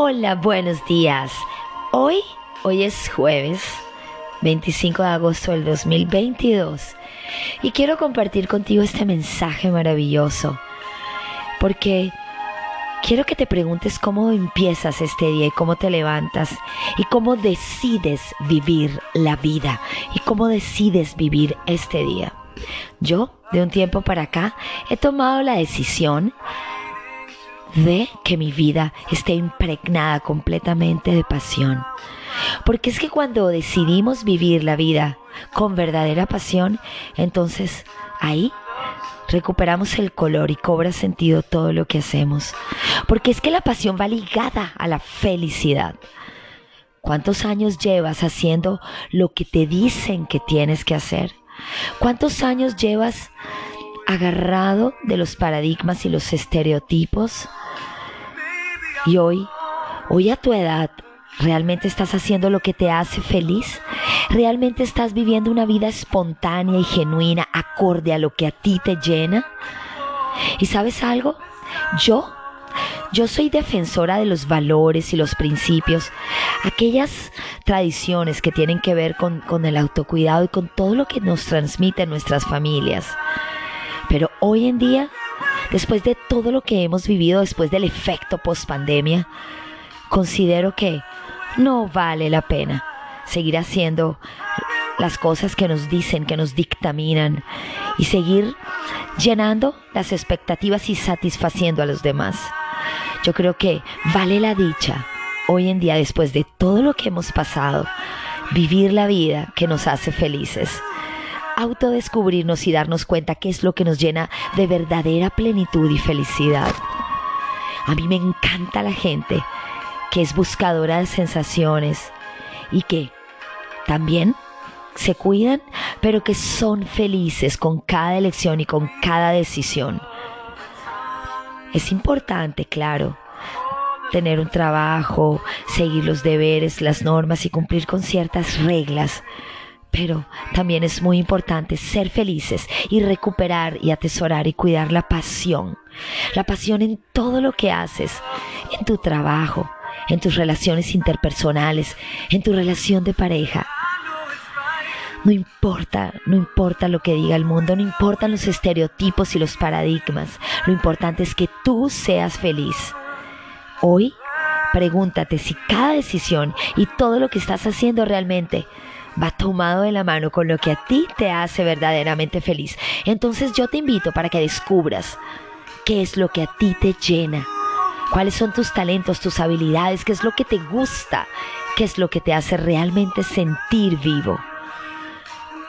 Hola, buenos días. Hoy, hoy es jueves 25 de agosto del 2022 y quiero compartir contigo este mensaje maravilloso porque quiero que te preguntes cómo empiezas este día y cómo te levantas y cómo decides vivir la vida y cómo decides vivir este día. Yo, de un tiempo para acá, he tomado la decisión de que mi vida esté impregnada completamente de pasión. Porque es que cuando decidimos vivir la vida con verdadera pasión, entonces ahí recuperamos el color y cobra sentido todo lo que hacemos. Porque es que la pasión va ligada a la felicidad. ¿Cuántos años llevas haciendo lo que te dicen que tienes que hacer? ¿Cuántos años llevas agarrado de los paradigmas y los estereotipos? Y hoy, hoy a tu edad, ¿realmente estás haciendo lo que te hace feliz? ¿Realmente estás viviendo una vida espontánea y genuina acorde a lo que a ti te llena? ¿Y sabes algo? Yo, yo soy defensora de los valores y los principios, aquellas tradiciones que tienen que ver con, el autocuidado y con todo lo que nos transmiten nuestras familias. Pero hoy en día después de todo lo que hemos vivido después del efecto post pandemia, considero que no vale la pena seguir haciendo las cosas que nos dicen, que nos dictaminan y seguir llenando las expectativas y satisfaciendo a los demás. Yo creo que vale la dicha hoy en día, después de todo lo que hemos pasado, vivir la vida que nos hace felices autodescubrirnos y darnos cuenta qué es lo que nos llena de verdadera plenitud y felicidad. A mí me encanta la gente que es buscadora de sensaciones y que también se cuidan, pero que son felices con cada elección y con cada decisión. Es importante, claro, tener un trabajo, seguir los deberes, las normas y cumplir con ciertas reglas, pero también es muy importante ser felices y recuperar y atesorar y cuidar la pasión. La pasión en todo lo que haces, en tu trabajo, en tus relaciones interpersonales, en tu relación de pareja. No importa, no importa lo que diga el mundo, no importan los estereotipos y los paradigmas. Lo importante es que tú seas feliz. Hoy, pregúntate si cada decisión y todo lo que estás haciendo realmente va tomado de la mano con lo que a ti te hace verdaderamente feliz. Entonces yo te invito para que descubras qué es lo que a ti te llena, cuáles son tus talentos, tus habilidades, qué es lo que te gusta, qué es lo que te hace realmente sentir vivo.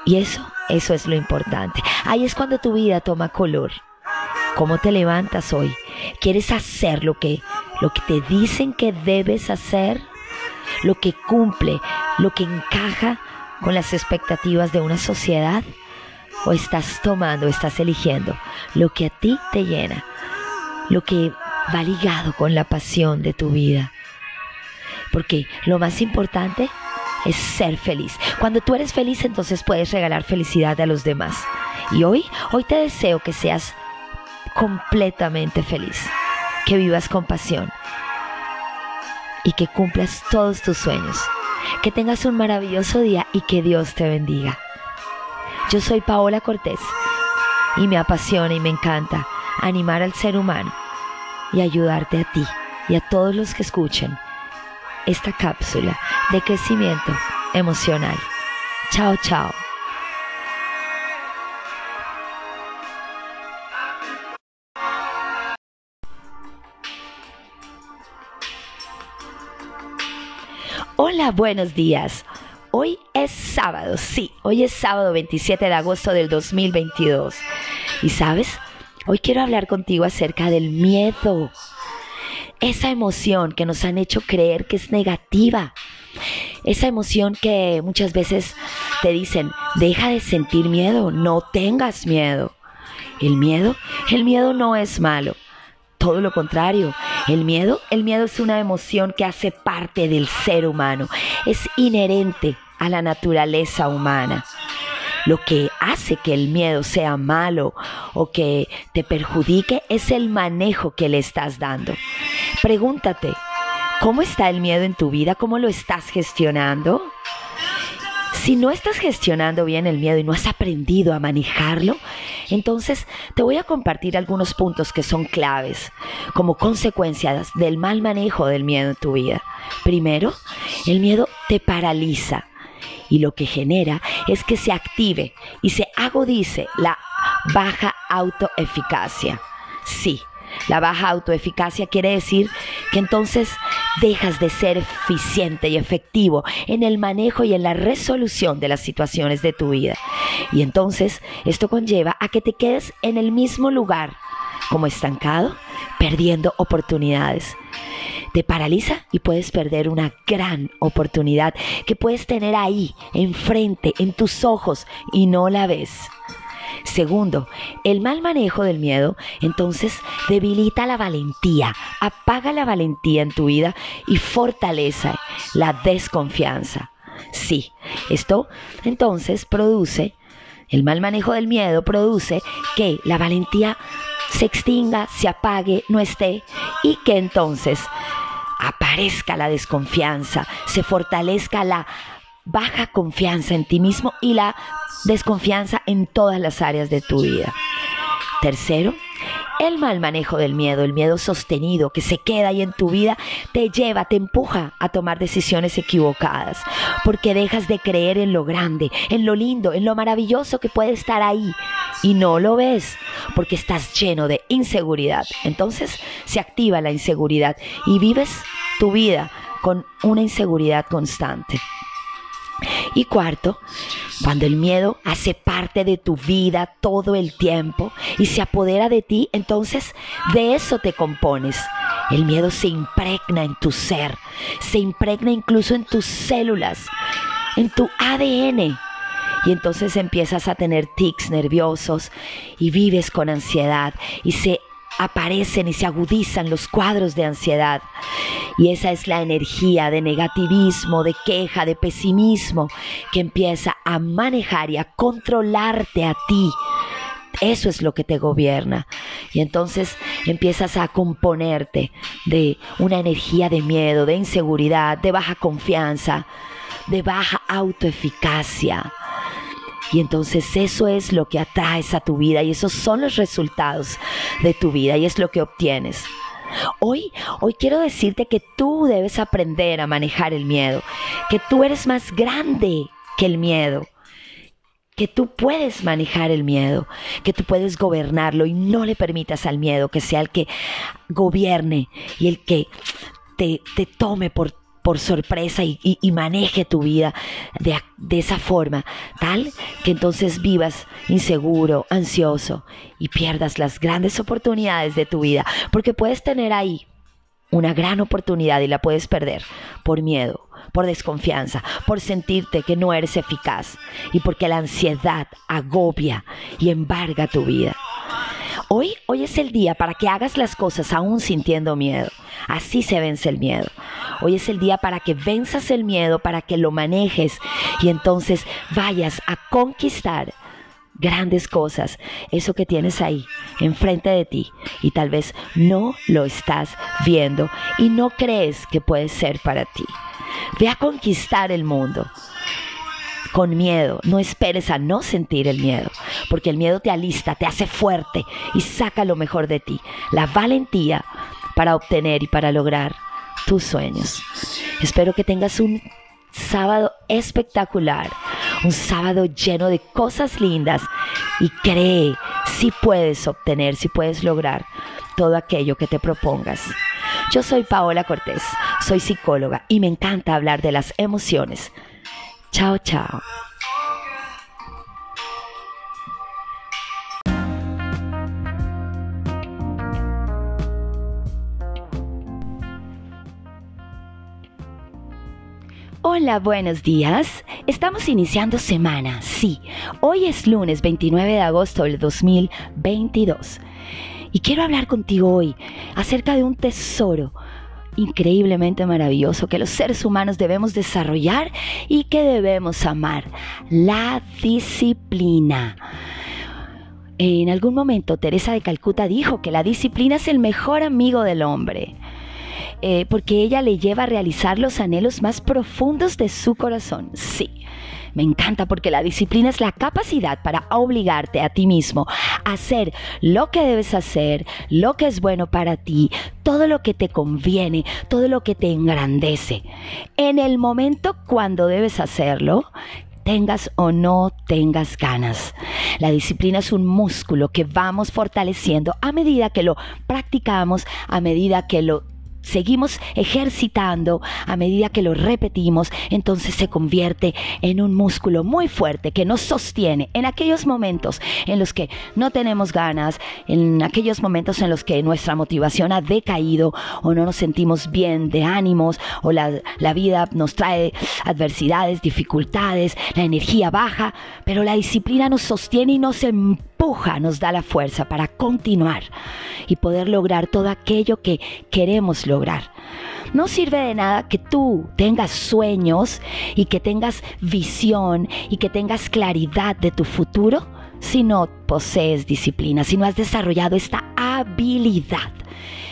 Y eso, eso es lo importante. Ahí es cuando tu vida toma color. ¿Cómo te levantas hoy? ¿Quieres hacer lo que, lo que te dicen que debes hacer? Lo que cumple, lo que encaja con las expectativas de una sociedad? ¿O estás tomando, estás eligiendo lo que a ti te llena, lo que va ligado con la pasión de tu vida? Porque lo más importante es ser feliz. Cuando tú eres feliz, entonces puedes regalar felicidad a los demás. Y hoy, hoy te deseo que seas completamente feliz, que vivas con pasión y que cumplas todos tus sueños. Que tengas un maravilloso día y que Dios te bendiga. Yo soy Paola Cortés y me apasiona y me encanta animar al ser humano y ayudarte a ti y a todos los que escuchen esta cápsula de crecimiento emocional. Chao, chao. Buenos días. Hoy es sábado, sí, hoy es sábado 27 de agosto del 2022. Y sabes, hoy quiero hablar contigo acerca del miedo. Esa emoción que nos han hecho creer que es negativa. Esa emoción que muchas veces te dicen, deja de sentir miedo, no tengas miedo. El miedo, el miedo no es malo. Todo lo contrario, el miedo, el miedo es una emoción que hace parte del ser humano, es inherente a la naturaleza humana. Lo que hace que el miedo sea malo o que te perjudique es el manejo que le estás dando. Pregúntate, ¿Cómo está el miedo en tu vida? ¿Cómo lo estás gestionando? Si no estás gestionando bien el miedo y no has aprendido a manejarlo, entonces te voy a compartir algunos puntos que son claves como consecuencias del mal manejo del miedo en tu vida. Primero, el miedo te paraliza y lo que genera es que se active y se agudice la baja autoeficacia. Sí, la baja autoeficacia quiere decir que entonces dejas de ser eficiente y efectivo en el manejo y en la resolución de las situaciones de tu vida. Y entonces esto conlleva a que te quedes en el mismo lugar como estancado, perdiendo oportunidades. Te paraliza y puedes perder una gran oportunidad que puedes tener ahí, enfrente, en tus ojos y no la ves. Segundo, el mal manejo del miedo entonces debilita la valentía, apaga la valentía en tu vida y fortalece la desconfianza. Sí, esto entonces produce, el mal manejo del miedo produce que la valentía se extinga, se apague, no esté y que entonces aparezca la desconfianza, se fortalezca la baja confianza en ti mismo y la desconfianza en todas las áreas de tu vida. Tercero, el mal manejo del miedo, el miedo sostenido que se queda ahí en tu vida, te lleva, te empuja a tomar decisiones equivocadas, porque dejas de creer en lo grande, en lo lindo, en lo maravilloso que puede estar ahí y no lo ves, porque estás lleno de inseguridad. Entonces se activa la inseguridad y vives tu vida con una inseguridad constante. Y cuarto, cuando el miedo hace parte de tu vida todo el tiempo y se apodera de ti, entonces de eso te compones. El miedo se impregna en tu ser, se impregna incluso en tus células, en tu ADN. Y entonces empiezas a tener tics nerviosos y vives con ansiedad y se aparecen y se agudizan los cuadros de ansiedad. Y esa es la energía de negativismo, de queja, de pesimismo que empieza a manejar y a controlarte a ti. Eso es lo que te gobierna. Y entonces empiezas a componerte de una energía de miedo, de inseguridad, de baja confianza, de baja autoeficacia. Y entonces eso es lo que atraes a tu vida y esos son los resultados de tu vida y es lo que obtienes. Hoy, hoy quiero decirte que tú debes aprender a manejar el miedo, que tú eres más grande que el miedo, que tú puedes manejar el miedo, que tú puedes gobernarlo y no le permitas al miedo que sea el que gobierne y el que te, te tome por por sorpresa y, maneje tu vida de, de esa forma, tal que entonces vivas inseguro, ansioso y pierdas las grandes oportunidades de tu vida, porque puedes tener ahí una gran oportunidad y la puedes perder por miedo, por desconfianza, por sentirte que no eres eficaz y porque la ansiedad agobia y embarga tu vida. Hoy, hoy es el día para que hagas las cosas aún sintiendo miedo. Así se vence el miedo. Hoy es el día para que venzas el miedo, para que lo manejes y entonces vayas a conquistar grandes cosas, eso que tienes ahí, enfrente de ti, y tal vez no lo estás viendo y no crees que puede ser para ti. Ve a conquistar el mundo con miedo. No esperes a no sentir el miedo, porque el miedo te alista, te hace fuerte y saca lo mejor de ti. La valentía para obtener y para lograr tus sueños. Espero que tengas un sábado espectacular, un sábado lleno de cosas lindas y cree si puedes obtener, si puedes lograr todo aquello que te propongas. Yo soy Paola Cortés, soy psicóloga y me encanta hablar de las emociones. Chao, chao. Hola, buenos días. Estamos iniciando semana, sí. Hoy es lunes 29 de agosto del 2022. Y quiero hablar contigo hoy acerca de un tesoro increíblemente maravilloso que los seres humanos debemos desarrollar y que debemos amar, la disciplina. En algún momento Teresa de Calcuta dijo que la disciplina es el mejor amigo del hombre. eh, porque ella le lleva a realizar los anhelos más profundos de su corazón. Sí. Me encanta porque la disciplina es la capacidad para obligarte a ti mismo a hacer lo que debes hacer, lo que es bueno para ti, todo lo que te conviene, todo lo que te engrandece. En el momento cuando debes hacerlo, tengas o no tengas ganas. La disciplina es un músculo que vamos fortaleciendo a medida que lo practicamos, a medida que lo seguimos ejercitando. A medida que lo repetimos, entonces se convierte en un músculo muy fuerte que nos sostiene en aquellos momentos en los que no tenemos ganas, en aquellos momentos en los que nuestra motivación ha decaído o no nos sentimos bien de ánimos o la, la vida nos trae adversidades, dificultades, la energía baja, pero la disciplina nos sostiene y nos empuja, nos da la fuerza para continuar y poder lograr todo aquello que queremos lograr. No sirve de nada que tú tengas sueños y que tengas visión y que tengas claridad de tu futuro si no posees disciplina, si no has desarrollado esta habilidad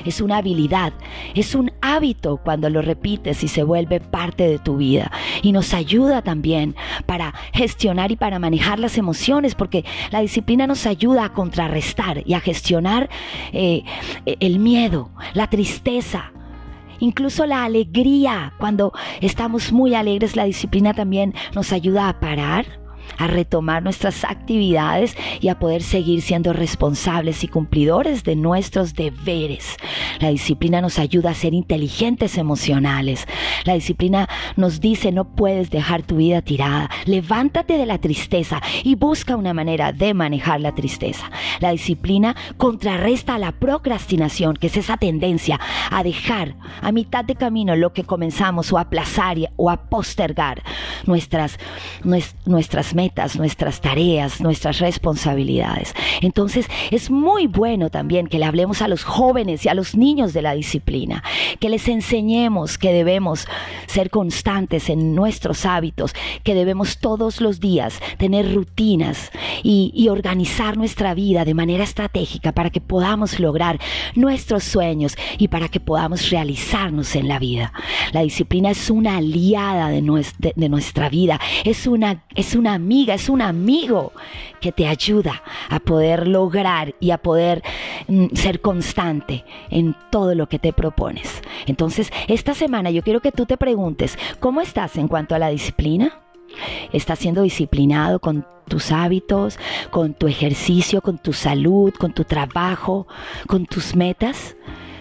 es una habilidad, es un hábito cuando lo repites y se vuelve parte de tu vida. Y nos ayuda también para gestionar y para manejar las emociones, porque la disciplina nos ayuda a contrarrestar y a gestionar eh, el miedo, la tristeza, incluso la alegría. Cuando estamos muy alegres, la disciplina también nos ayuda a parar a retomar nuestras actividades y a poder seguir siendo responsables y cumplidores de nuestros deberes. La disciplina nos ayuda a ser inteligentes emocionales. La disciplina nos dice no puedes dejar tu vida tirada. Levántate de la tristeza y busca una manera de manejar la tristeza. La disciplina contrarresta la procrastinación, que es esa tendencia a dejar a mitad de camino lo que comenzamos o a aplazar o a postergar nuestras, nuestras metas, nuestras tareas, nuestras responsabilidades. Entonces es muy bueno también que le hablemos a los jóvenes y a los niños de la disciplina, que les enseñemos que debemos ser constantes en nuestros hábitos, que debemos todos los días tener rutinas y, organizar nuestra vida de manera estratégica para que podamos lograr nuestros sueños y para que podamos realizarnos en la vida. La disciplina es una aliada de, nuestra, nuestra vida, es una, es una es un amigo que te ayuda a poder lograr y a poder mm, ser constante en todo lo que te propones. Entonces, esta semana yo quiero que tú te preguntes, ¿cómo estás en cuanto a la disciplina? ¿Estás siendo disciplinado con tus hábitos, con tu ejercicio, con tu salud, con tu trabajo, con tus metas?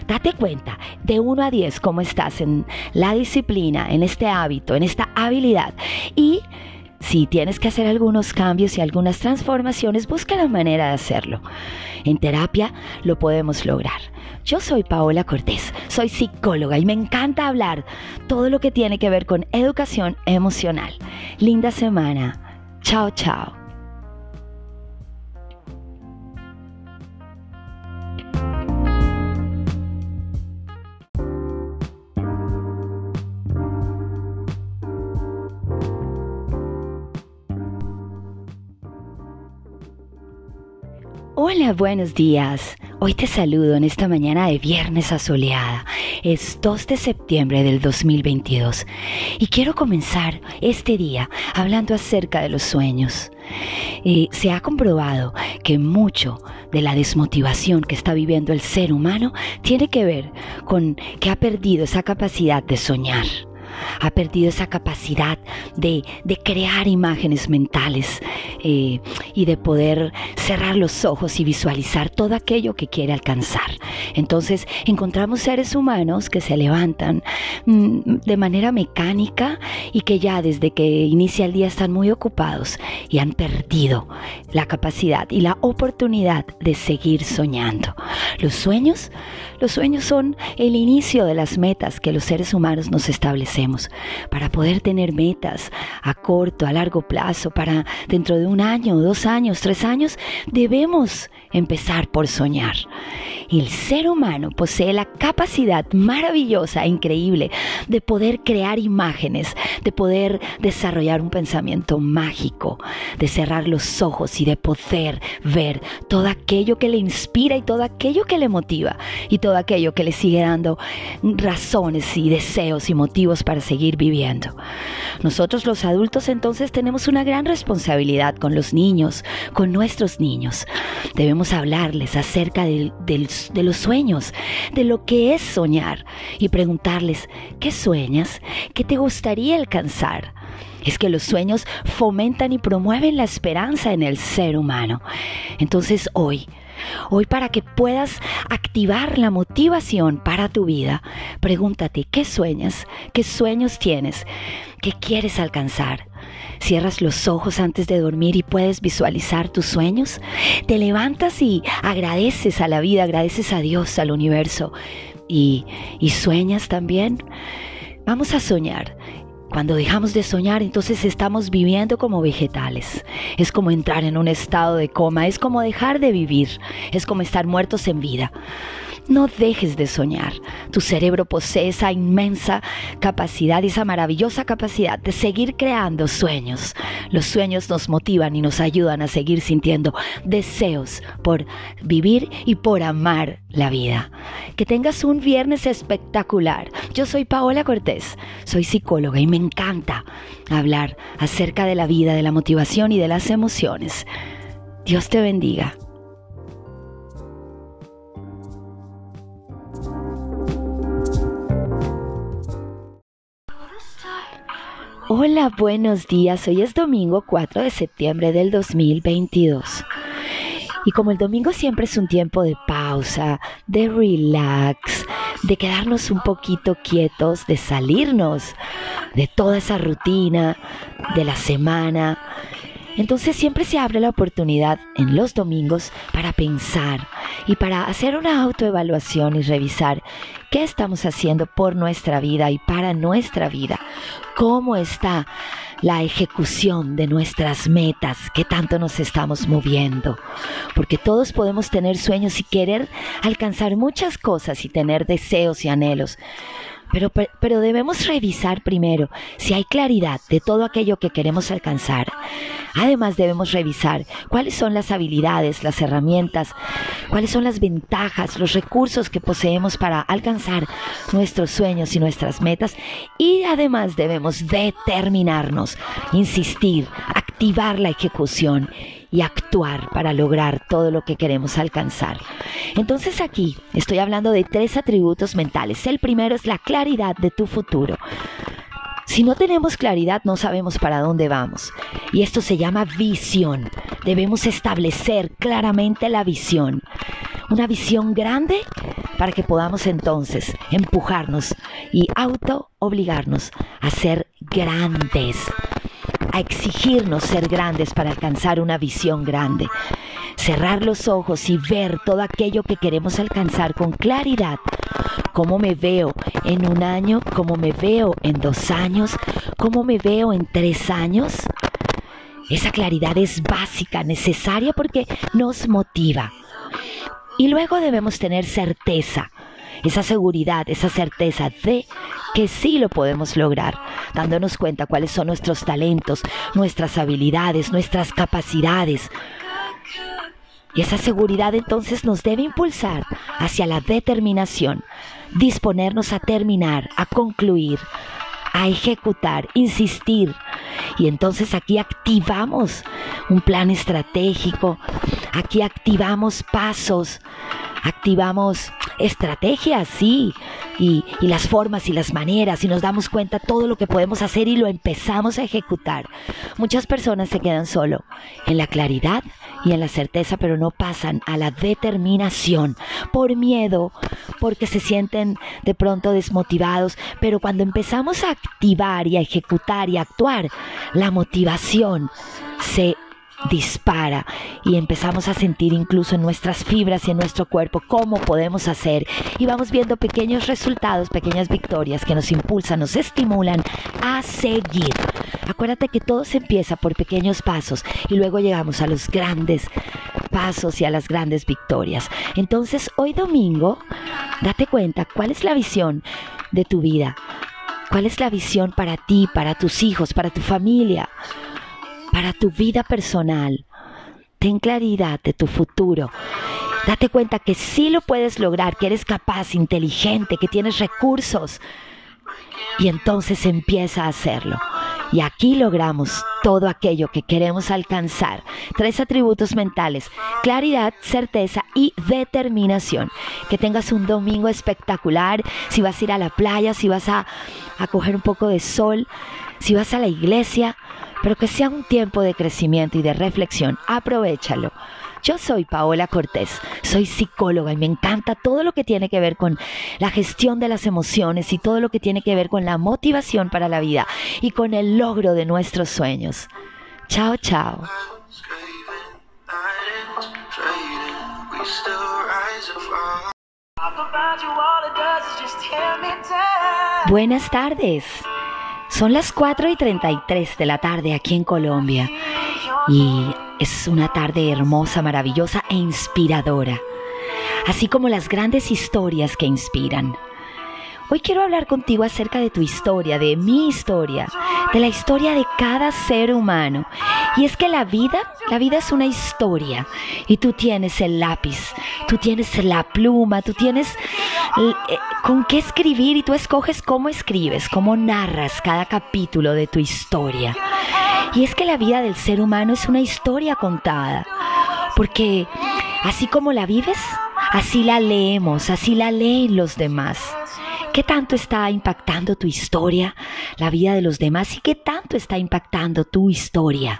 Date cuenta de 1 a 10 cómo estás en la disciplina, en este hábito, en esta habilidad y si tienes que hacer algunos cambios y algunas transformaciones, busca la manera de hacerlo. En terapia lo podemos lograr. Yo soy Paola Cortés, soy psicóloga y me encanta hablar todo lo que tiene que ver con educación emocional. Linda semana. Chao, chao. Hola, buenos días. Hoy te saludo en esta mañana de viernes asoleada. Es 2 de septiembre del 2022 y quiero comenzar este día hablando acerca de los sueños. Eh, se ha comprobado que mucho de la desmotivación que está viviendo el ser humano tiene que ver con que ha perdido esa capacidad de soñar ha perdido esa capacidad de, crear imágenes mentales eh, y de poder cerrar los ojos y visualizar todo aquello que quiere alcanzar. Entonces encontramos seres humanos que se levantan mm, de manera mecánica y que ya desde que inicia el día están muy ocupados y han perdido la capacidad y la oportunidad de seguir soñando. Los sueños, los sueños son el inicio de las metas que los seres humanos nos establecemos para poder tener metas a corto, a largo plazo, para dentro de un año, dos años, tres años, debemos empezar por soñar. el ser humano posee la capacidad maravillosa increíble de poder crear imágenes, de poder desarrollar un pensamiento mágico, de cerrar los ojos y de poder ver todo aquello que le inspira y todo aquello que le motiva y todo aquello que le sigue dando razones y deseos y motivos para seguir viviendo. Nosotros los adultos entonces tenemos una gran responsabilidad con los niños, con nuestros niños. Debemos hablarles acerca de, los sueños, de lo que es soñar y preguntarles, ¿qué sueñas? ¿Qué te gustaría alcanzar? Es que los sueños fomentan y promueven la esperanza en el ser humano. Entonces hoy, Hoy para que puedas activar la motivación para tu vida, pregúntate, ¿qué sueñas? ¿Qué sueños tienes? ¿Qué quieres alcanzar? Cierras los ojos antes de dormir y puedes visualizar tus sueños. Te levantas y agradeces a la vida, agradeces a Dios, al universo. Y, y sueñas también. Vamos a soñar. Cuando dejamos de soñar, entonces estamos viviendo como vegetales. Es como entrar en un estado de coma, es como dejar de vivir, es como estar muertos en vida. No dejes de soñar. Tu cerebro posee esa inmensa capacidad esa maravillosa capacidad de seguir creando sueños. Los sueños nos motivan y nos ayudan a seguir sintiendo deseos por vivir y por amar la vida. Que tengas un viernes espectacular. Yo soy Paola Cortés, soy psicóloga y me encanta hablar acerca de la vida, de la motivación y de las emociones. Dios te bendiga. Hola, buenos días. Hoy es domingo 4 de septiembre del 2022. Y como el domingo siempre es un tiempo de pausa, de relax, de quedarnos un poquito quietos, de salirnos de toda esa rutina de la semana, entonces siempre se abre la oportunidad en los domingos para pensar y para hacer una autoevaluación y revisar qué estamos haciendo por nuestra vida y para nuestra vida. ¿Cómo está la ejecución de nuestras metas? ¿Qué tanto nos estamos moviendo? Porque todos podemos tener sueños y querer alcanzar muchas cosas y tener deseos y anhelos. Pero, pero, debemos revisar primero si hay claridad de todo aquello que queremos alcanzar. Además debemos revisar cuáles son las habilidades, las herramientas, cuáles son las ventajas, los recursos que poseemos para alcanzar nuestros sueños y nuestras metas. Y además debemos determinarnos, insistir, activar la ejecución y actuar para lograr todo lo que queremos alcanzar. Entonces aquí estoy hablando de tres atributos mentales. El primero es la claridad de tu futuro. Si no tenemos claridad, no sabemos para dónde vamos. Y esto se llama visión. Debemos establecer claramente la visión. Una visión grande para que podamos entonces empujarnos y auto obligarnos a ser grandes exigirnos ser grandes para alcanzar una visión grande. Cerrar los ojos y ver todo aquello que queremos alcanzar con claridad. Cómo me veo en un año, cómo me veo en dos años, cómo me veo en tres años. Esa claridad es básica, necesaria porque nos motiva. Y luego debemos tener certeza esa seguridad, esa certeza de que sí lo podemos lograr, dándonos cuenta cuáles son nuestros talentos, nuestras habilidades, nuestras capacidades. Y esa seguridad entonces nos debe impulsar hacia la determinación, disponernos a terminar, a concluir, a ejecutar, insistir. Y entonces aquí activamos un plan estratégico, aquí activamos pasos, activamos estrategias, sí, y, las formas y las maneras, y nos damos cuenta todo lo que podemos hacer y lo empezamos a ejecutar. Muchas personas se quedan solo en la claridad y en la certeza, pero no pasan a la determinación por miedo, porque se sienten de pronto desmotivados, pero cuando empezamos a activar y a ejecutar y a actuar, la motivación se dispara y empezamos a sentir incluso en nuestras fibras y en nuestro cuerpo cómo podemos hacer y vamos viendo pequeños resultados, pequeñas victorias que nos impulsan, nos estimulan a seguir. Acuérdate que todo se empieza por pequeños pasos y luego llegamos a los grandes pasos y a las grandes victorias. Entonces, hoy domingo, date cuenta cuál es la visión de tu vida. ¿Cuál es la visión para ti, para tus hijos, para tu familia, para tu vida personal? Ten claridad de tu futuro. Date cuenta que sí lo puedes lograr, que eres capaz, inteligente, que tienes recursos. Y entonces empieza a hacerlo. Y aquí logramos todo aquello que queremos alcanzar. Tres atributos mentales, claridad, certeza y determinación. Que tengas un domingo espectacular, si vas a ir a la playa, si vas a, a coger un poco de sol, si vas a la iglesia, pero que sea un tiempo de crecimiento y de reflexión. Aprovechalo. Yo soy Paola Cortés, soy psicóloga y me encanta todo lo que tiene que ver con la gestión de las emociones y todo lo que tiene que ver con la motivación para la vida y con el logro de nuestros sueños. Chao, chao. Buenas tardes. Son las 4 y 33 de la tarde aquí en Colombia y es una tarde hermosa, maravillosa e inspiradora, así como las grandes historias que inspiran. Hoy quiero hablar contigo acerca de tu historia, de mi historia, de la historia de cada ser humano. Y es que la vida, la vida es una historia. Y tú tienes el lápiz, tú tienes la pluma, tú tienes eh, con qué escribir y tú escoges cómo escribes, cómo narras cada capítulo de tu historia. Y es que la vida del ser humano es una historia contada. Porque así como la vives, así la leemos, así la leen los demás. ¿Qué tanto está impactando tu historia, la vida de los demás y qué tanto está impactando tu historia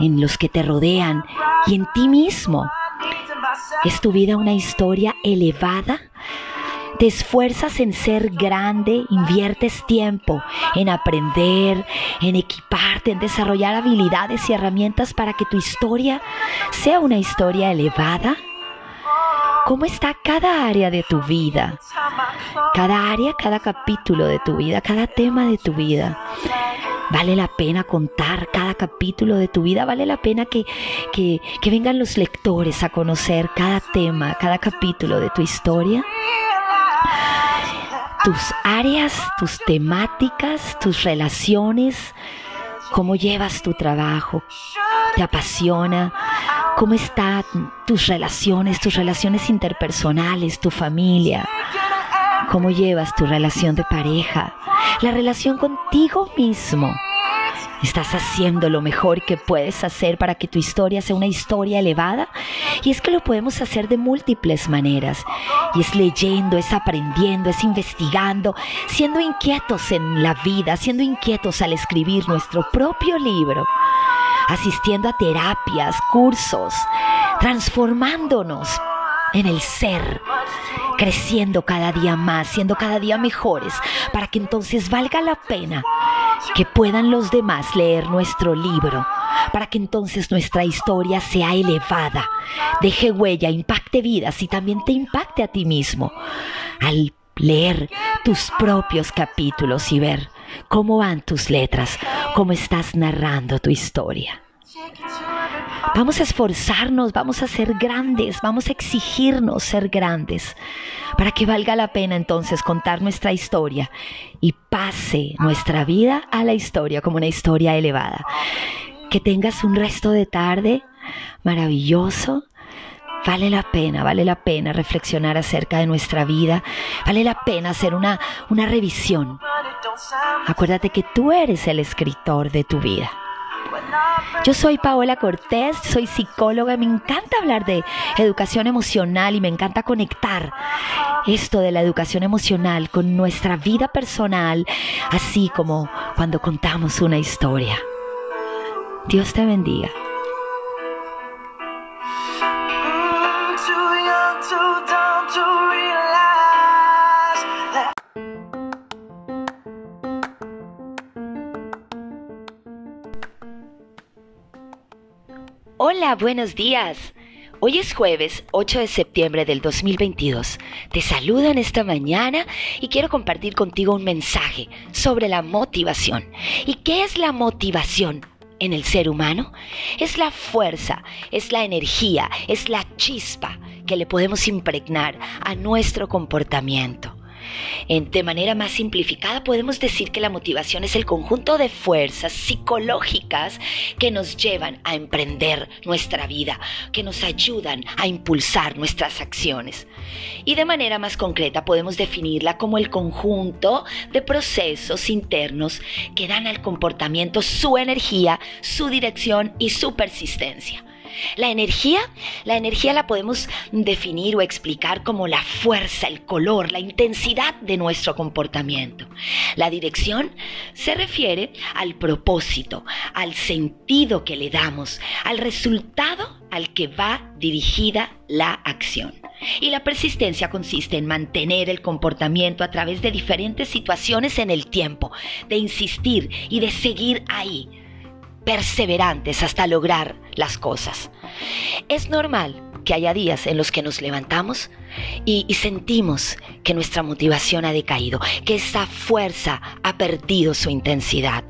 en los que te rodean y en ti mismo? ¿Es tu vida una historia elevada? te esfuerzas en ser grande, inviertes tiempo en aprender, en equiparte, en desarrollar habilidades y herramientas para que tu historia sea una historia elevada. ¿Cómo está cada área de tu vida? Cada área, cada capítulo de tu vida, cada tema de tu vida. Vale la pena contar cada capítulo de tu vida, vale la pena que, que, que vengan los lectores a conocer cada tema, cada capítulo de tu historia tus áreas, tus temáticas, tus relaciones, cómo llevas tu trabajo, te apasiona, cómo están tus relaciones, tus relaciones interpersonales, tu familia, cómo llevas tu relación de pareja, la relación contigo mismo. Estás haciendo lo mejor que puedes hacer para que tu historia sea una historia elevada. Y es que lo podemos hacer de múltiples maneras. Y es leyendo, es aprendiendo, es investigando, siendo inquietos en la vida, siendo inquietos al escribir nuestro propio libro, asistiendo a terapias, cursos, transformándonos en el ser, creciendo cada día más, siendo cada día mejores, para que entonces valga la pena que puedan los demás leer nuestro libro, para que entonces nuestra historia sea elevada, deje huella, impacte vidas y también te impacte a ti mismo al leer tus propios capítulos y ver cómo van tus letras, cómo estás narrando tu historia. Vamos a esforzarnos, vamos a ser grandes, vamos a exigirnos ser grandes, para que valga la pena entonces contar nuestra historia y pase nuestra vida a la historia como una historia elevada. Que tengas un resto de tarde maravilloso. Vale la pena, vale la pena reflexionar acerca de nuestra vida, vale la pena hacer una, una revisión. Acuérdate que tú eres el escritor de tu vida. Yo soy Paola Cortés, soy psicóloga, me encanta hablar de educación emocional y me encanta conectar esto de la educación emocional con nuestra vida personal, así como cuando contamos una historia. Dios te bendiga. Hola, buenos días. Hoy es jueves 8 de septiembre del 2022. Te saludo en esta mañana y quiero compartir contigo un mensaje sobre la motivación. ¿Y qué es la motivación? en el ser humano es la fuerza, es la energía, es la chispa que le podemos impregnar a nuestro comportamiento. De manera más simplificada podemos decir que la motivación es el conjunto de fuerzas psicológicas que nos llevan a emprender nuestra vida, que nos ayudan a impulsar nuestras acciones. Y de manera más concreta podemos definirla como el conjunto de procesos internos que dan al comportamiento su energía, su dirección y su persistencia. La energía, la energía la podemos definir o explicar como la fuerza, el color, la intensidad de nuestro comportamiento. La dirección se refiere al propósito, al sentido que le damos, al resultado al que va dirigida la acción. Y la persistencia consiste en mantener el comportamiento a través de diferentes situaciones en el tiempo, de insistir y de seguir ahí perseverantes hasta lograr las cosas. Es normal que haya días en los que nos levantamos y, sentimos que nuestra motivación ha decaído, que esa fuerza ha perdido su intensidad.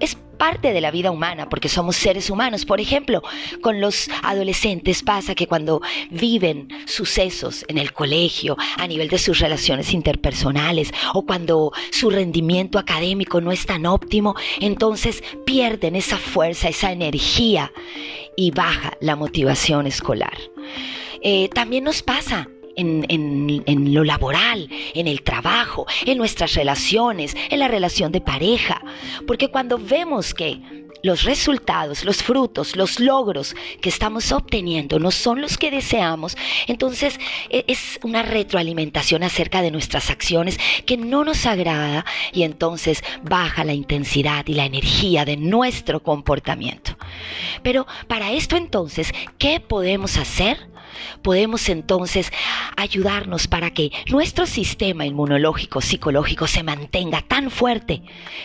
Es parte de la vida humana, porque somos seres humanos. Por ejemplo, con los adolescentes pasa que cuando viven sucesos en el colegio, a nivel de sus relaciones interpersonales, o cuando su rendimiento académico no es tan óptimo, entonces pierden esa fuerza, esa energía y baja la motivación escolar. Eh, también nos pasa en, lo laboral, en el trabajo, en nuestras relaciones, en la relación de pareja. Porque cuando vemos que los resultados, los frutos, los logros que estamos obteniendo no son los que deseamos, entonces e, es una retroalimentación acerca de nuestras acciones que no nos agrada y entonces baja la intensidad y la energía de nuestro comportamiento. Pero para esto entonces, ¿qué podemos hacer? Podemos entonces ayudarnos para que nuestro sistema inmunológico psicológico se mantenga tan fuerte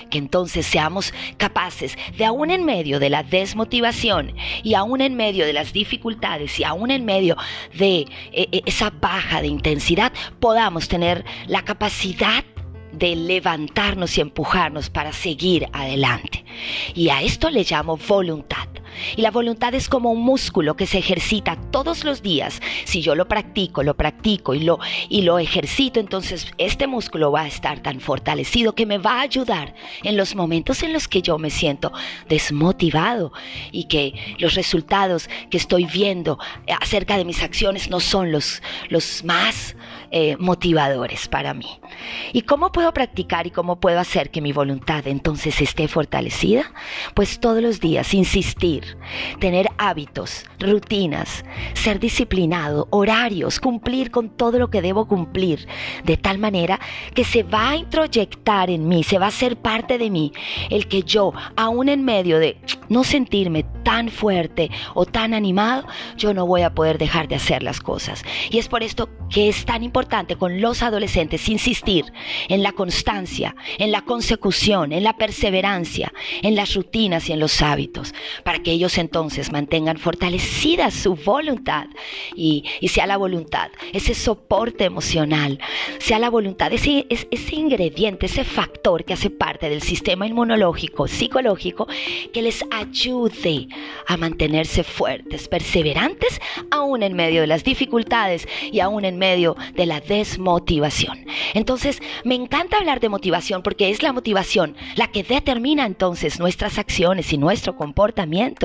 que entonces seamos capaces de aún en medio de la desmotivación y aún en medio de las dificultades y aún en medio de eh, eh, esa baja de intensidad podamos tener la capacidad de levantarnos y empujarnos para seguir adelante. Y a esto le llamo voluntad. Y la voluntad es como un músculo que se ejercita todos los días. Si yo lo practico, lo practico y lo, y lo ejercito, entonces este músculo va a estar tan fortalecido que me va a ayudar en los momentos en los que yo me siento desmotivado y que los resultados que estoy viendo acerca de mis acciones no son los, los más eh, motivadores para mí. ¿Y cómo puedo practicar y cómo puedo hacer que mi voluntad entonces esté fortalecida? Pues todos los días insistir, tener hábitos, rutinas, ser disciplinado, horarios, cumplir con todo lo que debo cumplir, de tal manera que se va a introyectar en mí, se va a hacer parte de mí, el que yo, aún en medio de no sentirme tan fuerte o tan animado, yo no voy a poder dejar de hacer las cosas. Y es por esto que es tan importante con los adolescentes insistir en la constancia, en la consecución, en la perseverancia, en las rutinas y en los hábitos, para que ellos entonces mantengan fortalecida su voluntad y, sea la voluntad, ese soporte emocional, sea la voluntad, ese, ese ingrediente, ese factor que hace parte del sistema inmunológico, psicológico, que les ayude a mantenerse fuertes, perseverantes, aún en medio de las dificultades y aún en medio de la desmotivación. Entonces, me encanta hablar de motivación porque es la motivación la que determina entonces nuestras acciones y nuestro comportamiento.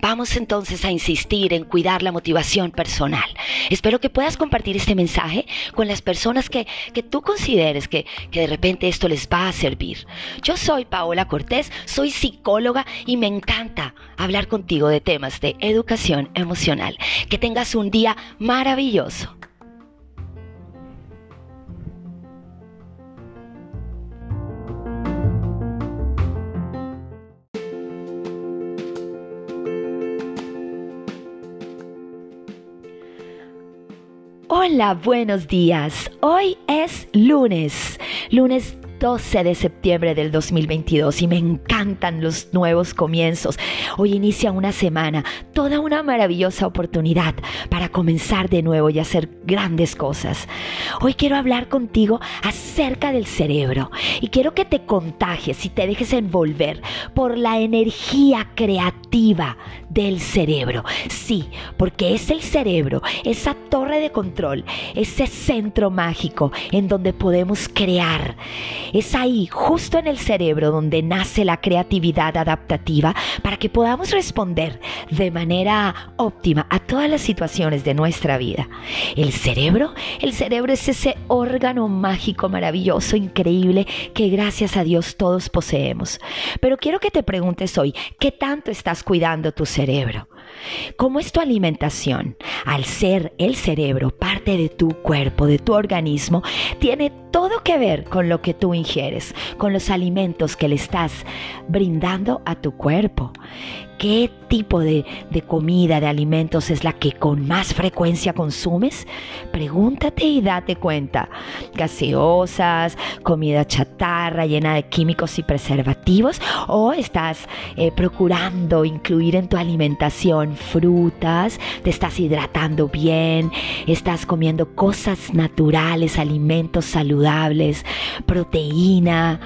Vamos entonces a insistir en cuidar la motivación personal. Espero que puedas compartir este mensaje con las personas que, que tú consideres que, que de repente esto les va a servir. Yo soy Paola Cortés, soy psicóloga y me encanta hablar contigo de temas de educación emocional. Que tengas un día maravilloso. Hola, buenos días. Hoy es lunes, lunes 12 de septiembre del 2022 y me encantan los nuevos comienzos. Hoy inicia una semana, toda una maravillosa oportunidad para comenzar de nuevo y hacer grandes cosas. Hoy quiero hablar contigo acerca del cerebro y quiero que te contagies y te dejes envolver por la energía creativa del cerebro. Sí, porque es el cerebro, esa torre de control, ese centro mágico en donde podemos crear. Es ahí, justo en el cerebro, donde nace la creatividad adaptativa para que podamos responder de manera óptima a todas las situaciones de nuestra vida. El cerebro, el cerebro es ese órgano mágico, maravilloso, increíble que gracias a Dios todos poseemos. Pero quiero que te preguntes hoy, ¿qué tanto estás cuidando tu cerebro? ¿Cómo es tu alimentación? Al ser el cerebro parte de tu cuerpo, de tu organismo, tiene todo que ver con lo que tú ingieres, con los alimentos que le estás brindando a tu cuerpo qué tipo de, comida, de alimentos es la que con más frecuencia consumes? Pregúntate y date cuenta. Gaseosas, comida chatarra llena de químicos y preservativos o estás eh, procurando incluir en tu alimentación frutas, te estás hidratando bien, estás comiendo cosas naturales, alimentos saludables, proteína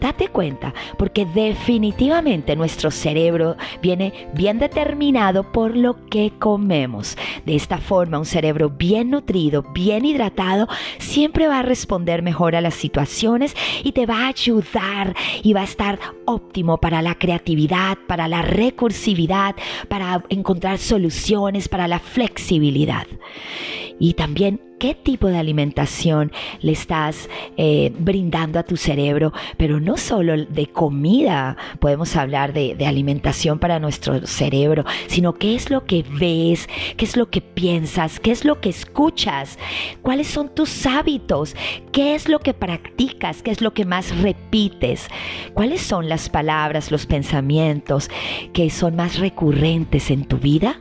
Date cuenta, porque definitivamente nuestro cerebro viene bien determinado por lo que comemos. De esta forma, un cerebro bien nutrido, bien hidratado, siempre va a responder mejor a las situaciones y te va a ayudar y va a estar óptimo para la creatividad, para la recursividad, para encontrar soluciones, para la flexibilidad. Y también qué tipo de alimentación le estás eh, brindando a tu cerebro, pero no solo de comida, podemos hablar de, de, alimentación para nuestro cerebro, sino qué es lo que ves, qué es lo que piensas, qué es lo que escuchas, cuáles son tus hábitos, qué es lo que practicas, qué es lo que más repites, cuáles son las palabras, los pensamientos que son más recurrentes en tu vida.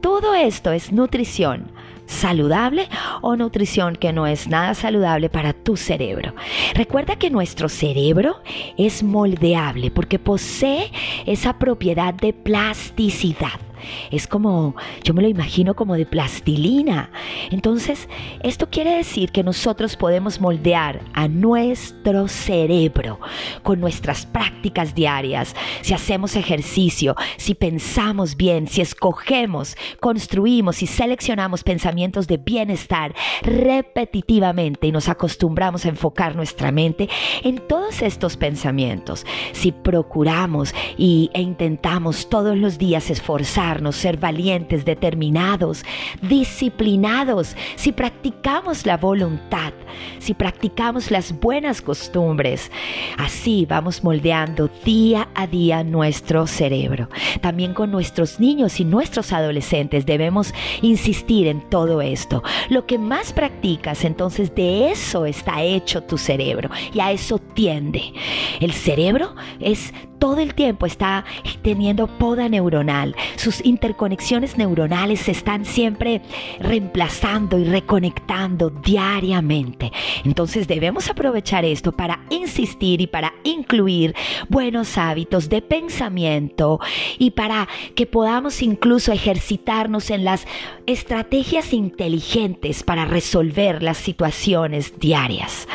Todo esto es nutrición saludable o nutrición que no es nada saludable para tu cerebro. Recuerda que nuestro cerebro es moldeable porque posee esa propiedad de plasticidad. Es como, yo me lo imagino como de plastilina. Entonces, esto quiere decir que nosotros podemos moldear a nuestro cerebro con nuestras prácticas diarias, si hacemos ejercicio, si pensamos bien, si escogemos, construimos y seleccionamos pensamientos de bienestar repetitivamente y nos acostumbramos a enfocar nuestra mente en todos estos pensamientos. Si procuramos y, e intentamos todos los días ser valientes, determinados, disciplinados, si practicamos la voluntad, si practicamos las buenas costumbres, así vamos moldeando día a día nuestro cerebro. También con nuestros niños y nuestros adolescentes debemos insistir en todo esto. Lo que más practicas, entonces de eso está hecho tu cerebro y a eso tiende. El cerebro es todo el tiempo está teniendo poda neuronal. Sus interconexiones neuronales se están siempre reemplazando y reconectando diariamente. Entonces debemos aprovechar esto para insistir y para incluir buenos hábitos de pensamiento y para que podamos incluso ejercitarnos en las estrategias inteligentes para resolver las situaciones diarias.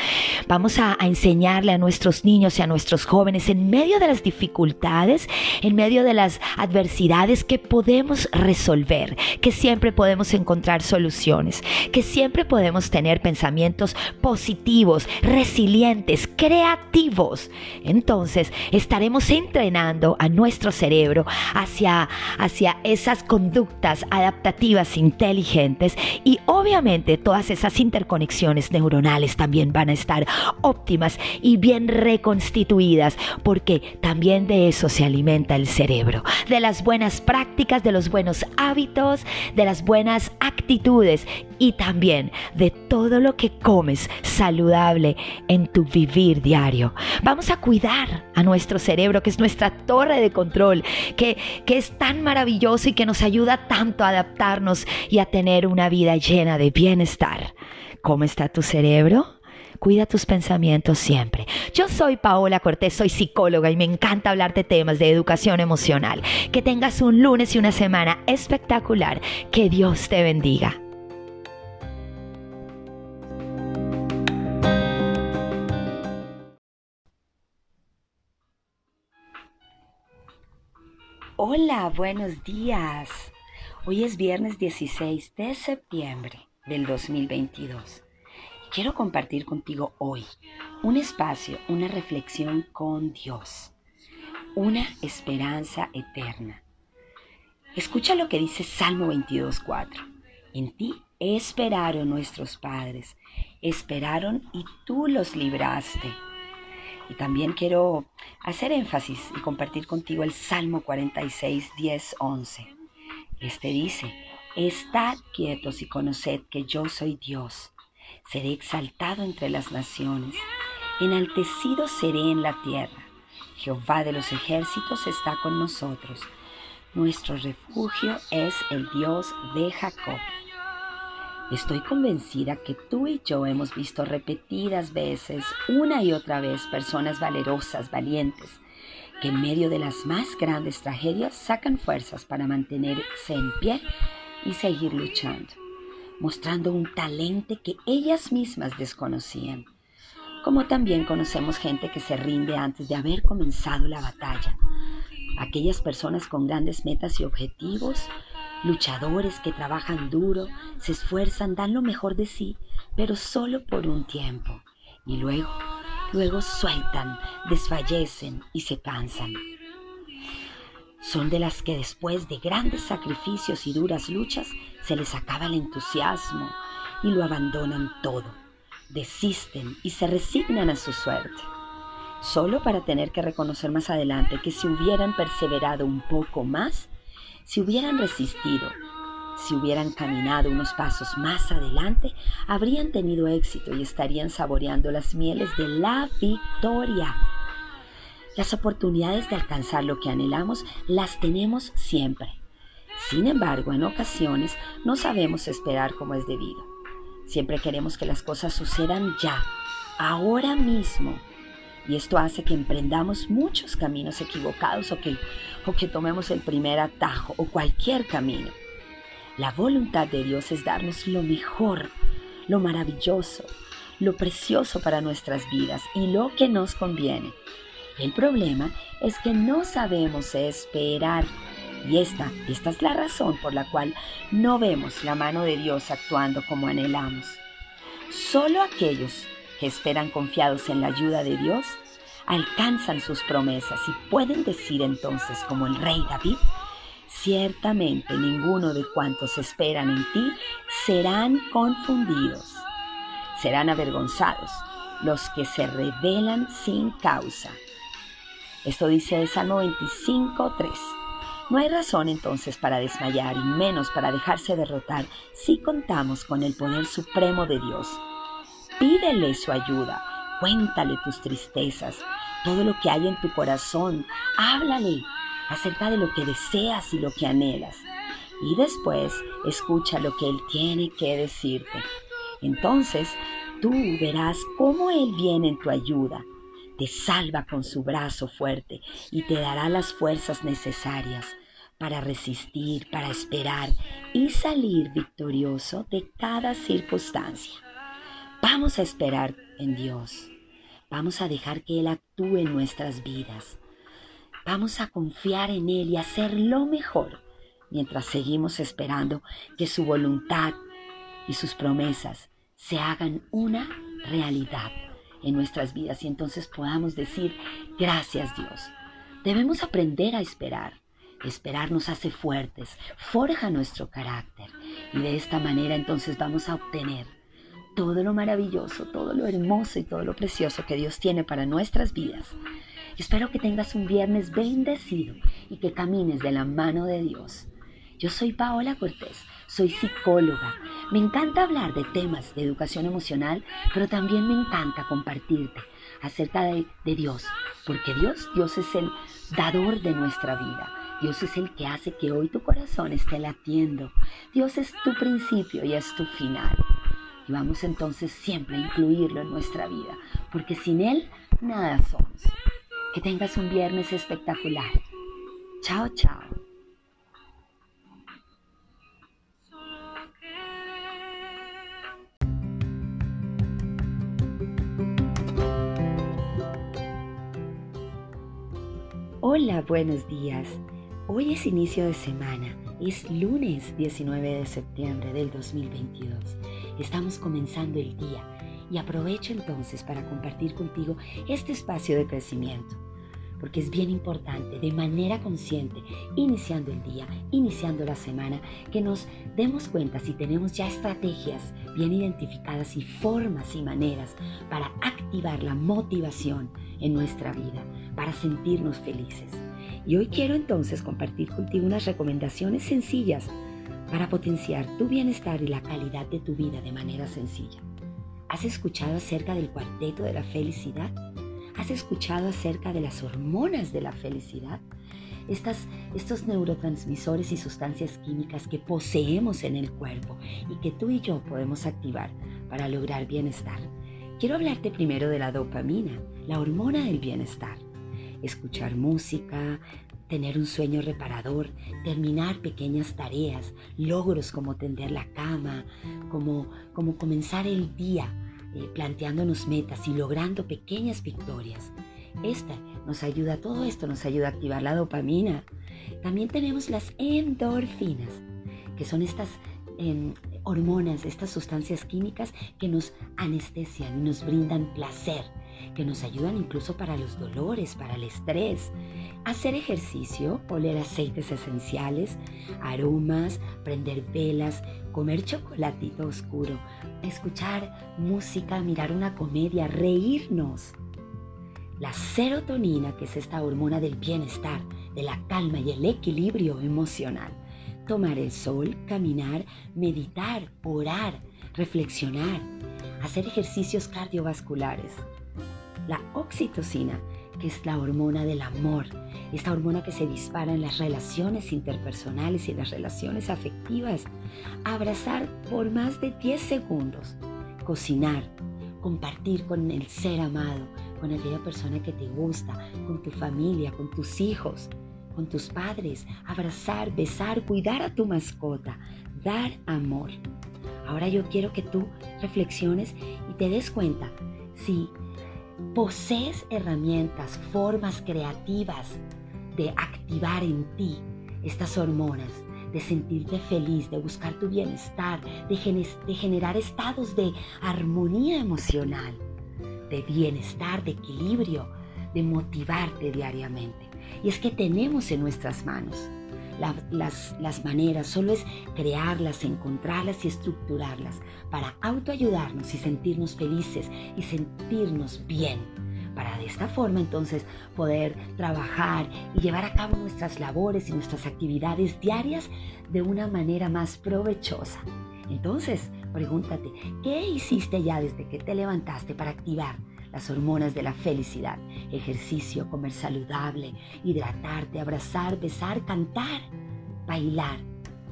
Vamos a, enseñarle a nuestros niños y a nuestros jóvenes en medio de las dificultades, en medio de las adversidades que podemos resolver, que siempre podemos encontrar soluciones, que siempre podemos tener pensamientos positivos, resilientes, creativos. Entonces estaremos entrenando a nuestro cerebro hacia, hacia esas conductas adaptativas inteligentes y obviamente todas esas interconexiones neuronales también van a estar óptimas y bien reconstituidas porque también de eso se alimenta el cerebro, de las buenas prácticas, de los buenos hábitos, de las buenas actitudes y también de todo lo que comes saludable en tu vivir diario. Vamos a cuidar a nuestro cerebro, que es nuestra torre de control, que, que es tan maravilloso y que nos ayuda tanto a adaptarnos y a tener una vida llena de bienestar. ¿Cómo está tu cerebro? Cuida tus pensamientos siempre. Yo soy Paola Cortés, soy psicóloga y me encanta hablar de temas de educación emocional. Que tengas un lunes y una semana espectacular. Que Dios te bendiga. Hola, buenos días. Hoy es viernes 16 de septiembre del 2022. Quiero compartir contigo hoy un espacio, una reflexión con Dios, una esperanza eterna. Escucha lo que dice Salmo 22.4. En ti esperaron nuestros padres, esperaron y tú los libraste. Y también quiero hacer énfasis y compartir contigo el Salmo 46, 10, 11. Este dice, Estad quietos y conoced que yo soy Dios. Seré exaltado entre las naciones, enaltecido seré en la tierra. Jehová de los ejércitos está con nosotros. Nuestro refugio es el Dios de Jacob. Estoy convencida que tú y yo hemos visto repetidas veces, una y otra vez, personas valerosas, valientes, que en medio de las más grandes tragedias sacan fuerzas para mantenerse en pie y seguir luchando, mostrando un talento que ellas mismas desconocían. Como también conocemos gente que se rinde antes de haber comenzado la batalla. Aquellas personas con grandes metas y objetivos luchadores que trabajan duro, se esfuerzan, dan lo mejor de sí, pero solo por un tiempo. Y luego, luego sueltan, desfallecen y se cansan. Son de las que después de grandes sacrificios y duras luchas se les acaba el entusiasmo y lo abandonan todo. Desisten y se resignan a su suerte solo para tener que reconocer más adelante que si hubieran perseverado un poco más, si hubieran resistido, si hubieran caminado unos pasos más adelante, habrían tenido éxito y estarían saboreando las mieles de la victoria. Las oportunidades de alcanzar lo que anhelamos las tenemos siempre. Sin embargo, en ocasiones no sabemos esperar como es debido. Siempre queremos que las cosas sucedan ya, ahora mismo y esto hace que emprendamos muchos caminos equivocados o que, o que tomemos el primer atajo o cualquier camino. La voluntad de Dios es darnos lo mejor, lo maravilloso, lo precioso para nuestras vidas y lo que nos conviene. El problema es que no sabemos esperar. Y esta, esta es la razón por la cual no vemos la mano de Dios actuando como anhelamos. Solo aquellos esperan confiados en la ayuda de Dios, alcanzan sus promesas y pueden decir entonces como el rey David, ciertamente ninguno de cuantos esperan en ti serán confundidos, serán avergonzados los que se rebelan sin causa. Esto dice el Salmo 25.3. No hay razón entonces para desmayar y menos para dejarse derrotar si contamos con el poder supremo de Dios Pídele su ayuda, cuéntale tus tristezas, todo lo que hay en tu corazón, háblale acerca de lo que deseas y lo que anhelas. Y después escucha lo que Él tiene que decirte. Entonces tú verás cómo Él viene en tu ayuda, te salva con su brazo fuerte y te dará las fuerzas necesarias para resistir, para esperar y salir victorioso de cada circunstancia. Vamos a esperar en Dios. Vamos a dejar que Él actúe en nuestras vidas. Vamos a confiar en Él y hacer lo mejor mientras seguimos esperando que su voluntad y sus promesas se hagan una realidad en nuestras vidas y entonces podamos decir, gracias Dios. Debemos aprender a esperar. Esperar nos hace fuertes, forja nuestro carácter y de esta manera entonces vamos a obtener todo lo maravilloso, todo lo hermoso y todo lo precioso que Dios tiene para nuestras vidas. Espero que tengas un viernes bendecido y que camines de la mano de Dios. Yo soy Paola Cortés, soy psicóloga. Me encanta hablar de temas de educación emocional, pero también me encanta compartirte acerca de, Dios, porque Dios, Dios es el dador de nuestra vida. Dios es el que hace que hoy tu corazón esté latiendo. Dios es tu principio y es tu final. y vamos entonces siempre a incluirlo en nuestra vida, porque sin Él nada somos. Que tengas un viernes espectacular. Chao, chao. Hola, buenos días. Hoy es inicio de semana, es lunes 19 de septiembre del 2022. Estamos comenzando el día y aprovecho entonces para compartir contigo este espacio de crecimiento, porque es bien importante de manera consciente, iniciando el día, iniciando la semana, que nos demos cuenta si tenemos ya estrategias bien identificadas y formas y maneras para activar la motivación en nuestra vida, para sentirnos felices. Y hoy quiero entonces compartir contigo unas recomendaciones sencillas para potenciar tu bienestar y la calidad de tu vida de manera sencilla. ¿Has escuchado acerca del cuarteto de la felicidad? ¿Has escuchado acerca de las hormonas de la felicidad? Estas, estos neurotransmisores y sustancias químicas que poseemos en el cuerpo y que tú y yo podemos activar para lograr bienestar. Quiero hablarte primero de la dopamina, la hormona del bienestar escuchar música, tener un sueño reparador, terminar pequeñas tareas, logros como tender la cama, como, como comenzar el día eh, planteándonos metas y logrando pequeñas victorias. Esta nos ayuda, todo esto nos ayuda a activar la dopamina. También tenemos las endorfinas, que son estas em, hormonas, estas sustancias químicas que nos anestesian y nos brindan placer que nos ayudan incluso para los dolores, para el estrés. Hacer ejercicio, oler aceites esenciales, aromas, prender velas, comer chocolatito oscuro, escuchar música, mirar una comedia, reírnos. La serotonina, que es esta hormona del bienestar, de la calma y el equilibrio emocional. Tomar el sol, caminar, meditar, orar, reflexionar, hacer ejercicios cardiovasculares la oxitocina, es la hormona del amor, esta hormona que se dispara en las relaciones interpersonales y en las relaciones afectivas. Abrazar por más de 10 segundos, cocinar, compartir con el ser amado, con aquella persona que te gusta, con tu familia, con tus hijos, con tus padres, abrazar, besar, cuidar a tu mascota, dar amor. Ahora yo quiero que tú reflexiones y te des cuenta si posees herramientas, formas creativas de activar en ti estas hormonas, de sentirte feliz, de buscar tu bienestar, de, generar estados de armonía emocional, de bienestar, de equilibrio, de motivarte diariamente. Y es que tenemos en nuestras manos las, las maneras, solo es crearlas, encontrarlas y estructurarlas para autoayudarnos y sentirnos felices y sentirnos bien para de esta forma entonces poder trabajar y llevar a cabo nuestras labores y nuestras actividades diarias de una manera más provechosa. Entonces, pregúntate, ¿qué hiciste ya desde que te levantaste para activar las hormonas de la felicidad, ejercicio, comer saludable, hidratarte, abrazar, besar, cantar, bailar,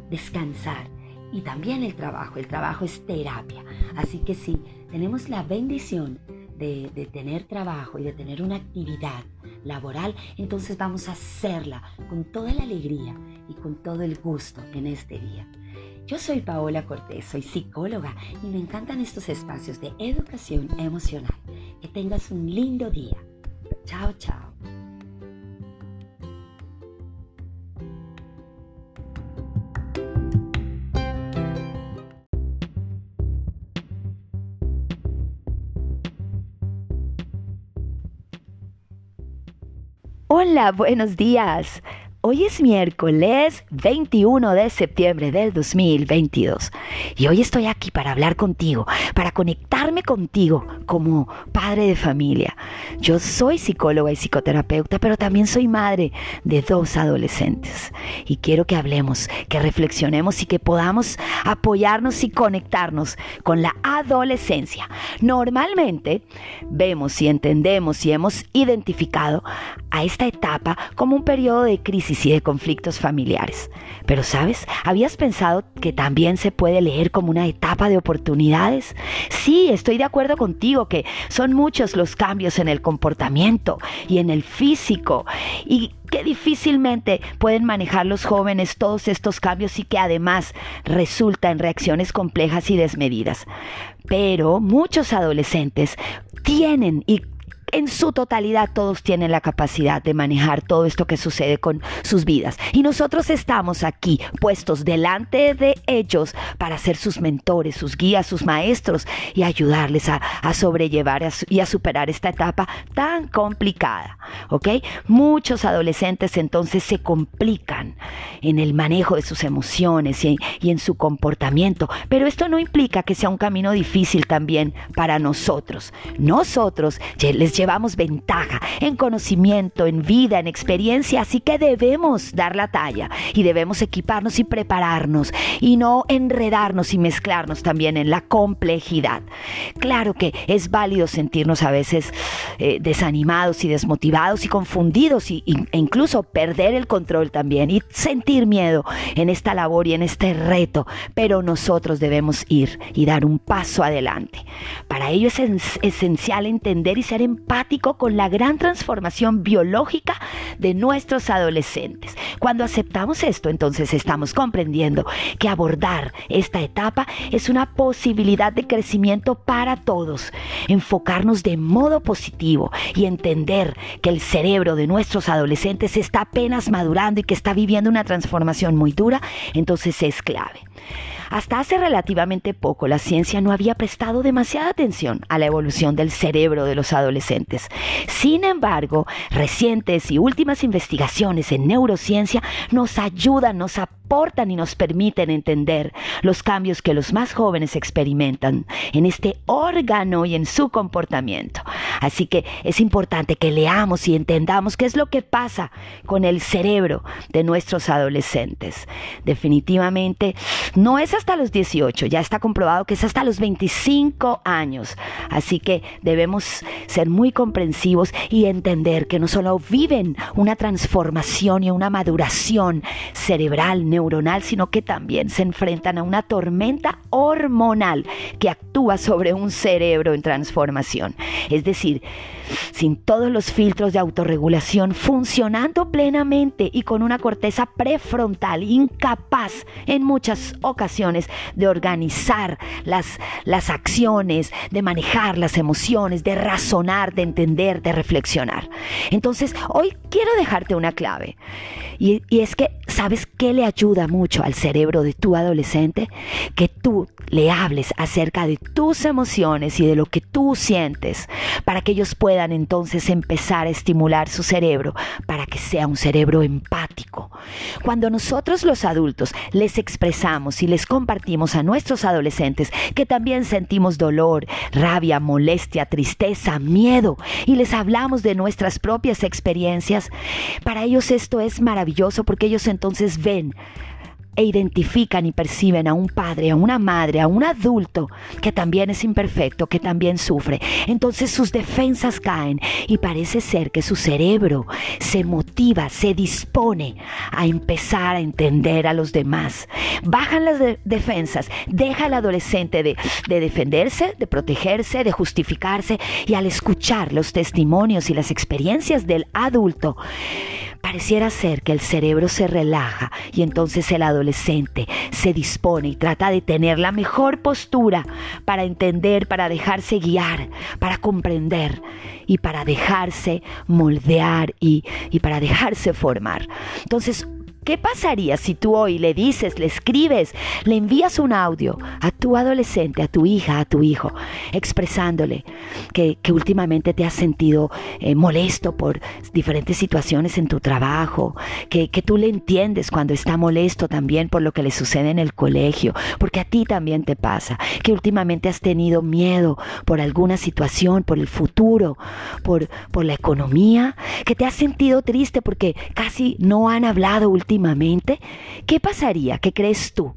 descansar y también el trabajo. El trabajo es terapia. Así que si tenemos la bendición de, de, tener trabajo y de tener una actividad laboral, entonces vamos a hacerla con toda la alegría y con todo el gusto en este día. Yo soy Paola Cortés, soy psicóloga y me encantan estos espacios de educación emocional. Que tengas un lindo día. Chao, chao. Hola, buenos días. Hoy es miércoles 21 de septiembre del 2022 y hoy estoy aquí para hablar contigo, para conectarme contigo como padre de familia. Yo soy psicóloga y psicoterapeuta, pero también soy madre de dos adolescentes y quiero que hablemos, que reflexionemos y que podamos apoyarnos y conectarnos con la adolescencia. Normalmente vemos y entendemos y hemos identificado a esta etapa como un periodo de crisis y de conflictos familiares. Pero sabes, ¿habías pensado que también se puede leer como una etapa de oportunidades? Sí, estoy de acuerdo contigo que son muchos los cambios en el comportamiento y en el físico y que difícilmente pueden manejar los jóvenes todos estos cambios y que además resulta en reacciones complejas y desmedidas. Pero muchos adolescentes tienen y en su totalidad todos tienen la capacidad de manejar todo esto que sucede con sus vidas. Y nosotros estamos aquí puestos delante de ellos para ser sus mentores, sus guías, sus maestros y ayudarles a, sobrellevar y a superar esta etapa tan complicada. ¿Ok? Muchos adolescentes entonces se complican en el manejo de sus emociones y, y en su comportamiento. Pero esto no implica que sea un camino difícil también para nosotros. Nosotros les llevamos ventaja en conocimiento, en vida, en experiencia, así que debemos dar la talla y debemos equiparnos y prepararnos y no enredarnos y mezclarnos también en la complejidad. Claro que es válido sentirnos a veces eh, desanimados y desmotivados y confundidos y, e incluso perder el control también y sentir miedo en esta labor y en este reto, pero nosotros debemos ir y dar un paso adelante. Para ello es esencial entender y ser empáticos con la gran transformación biológica de nuestros adolescentes. Cuando aceptamos esto, entonces estamos comprendiendo que abordar esta etapa es una posibilidad de crecimiento para todos. Enfocarnos de modo positivo y entender que el cerebro de nuestros adolescentes está apenas madurando y que está viviendo una transformación muy dura, entonces es clave. Hasta hace relativamente poco la ciencia no había prestado demasiada atención a la evolución del cerebro de los adolescentes. Sin embargo, recientes y últimas investigaciones en neurociencia nos ayudan, nos aportan y nos permiten entender los cambios que los más jóvenes experimentan en este órgano y en su comportamiento. Así que es importante que leamos y entendamos qué es lo que pasa con el cerebro de nuestros adolescentes. Definitivamente no es hasta los 18, ya está comprobado que es hasta los 25 años. Así que debemos ser muy comprensivos y entender que no solo viven una transformación y una maduración cerebral, neuronal, sino que también se enfrentan a una tormenta hormonal que actúa sobre un cerebro en transformación. Es decir, sin todos los filtros de autorregulación funcionando plenamente y con una corteza prefrontal incapaz en muchas ocasiones de organizar las, las acciones, de manejar las emociones, de razonar, de entender, de reflexionar. Entonces, hoy quiero dejarte una clave. Y, y es que, ¿sabes qué le ayuda mucho al cerebro de tu adolescente? Que tú le hables acerca de tus emociones y de lo que tú sientes para que ellos puedan entonces empezar a estimular su cerebro para que sea un cerebro empático. Cuando nosotros los adultos les expresamos y les compartimos a nuestros adolescentes que también sentimos dolor, rabia, molestia, tristeza, miedo y les hablamos de nuestras propias experiencias, para ellos esto es maravilloso porque ellos entonces ven e identifican y perciben a un padre, a una madre, a un adulto que también es imperfecto, que también sufre. Entonces sus defensas caen y parece ser que su cerebro se motiva, se dispone a empezar a entender a los demás. Bajan las defensas, deja al adolescente de, de defenderse, de protegerse, de justificarse y al escuchar los testimonios y las experiencias del adulto, pareciera ser que el cerebro se relaja y entonces el adolescente se dispone y trata de tener la mejor postura para entender, para dejarse guiar, para comprender y para dejarse moldear y, y para dejarse formar. Entonces, ¿Qué pasaría si tú hoy le dices, le escribes, le envías un audio a tu adolescente, a tu hija, a tu hijo, expresándole que, últimamente te has sentido eh, molesto por diferentes situaciones en tu trabajo, que, que tú le entiendes cuando está molesto también por lo que le sucede en el colegio, porque a ti también te pasa, que últimamente has tenido miedo por alguna situación, por el futuro, por, por la economía, que te has sentido triste porque casi no han hablado últimamente ¿qué pasaría? ¿Qué crees tú?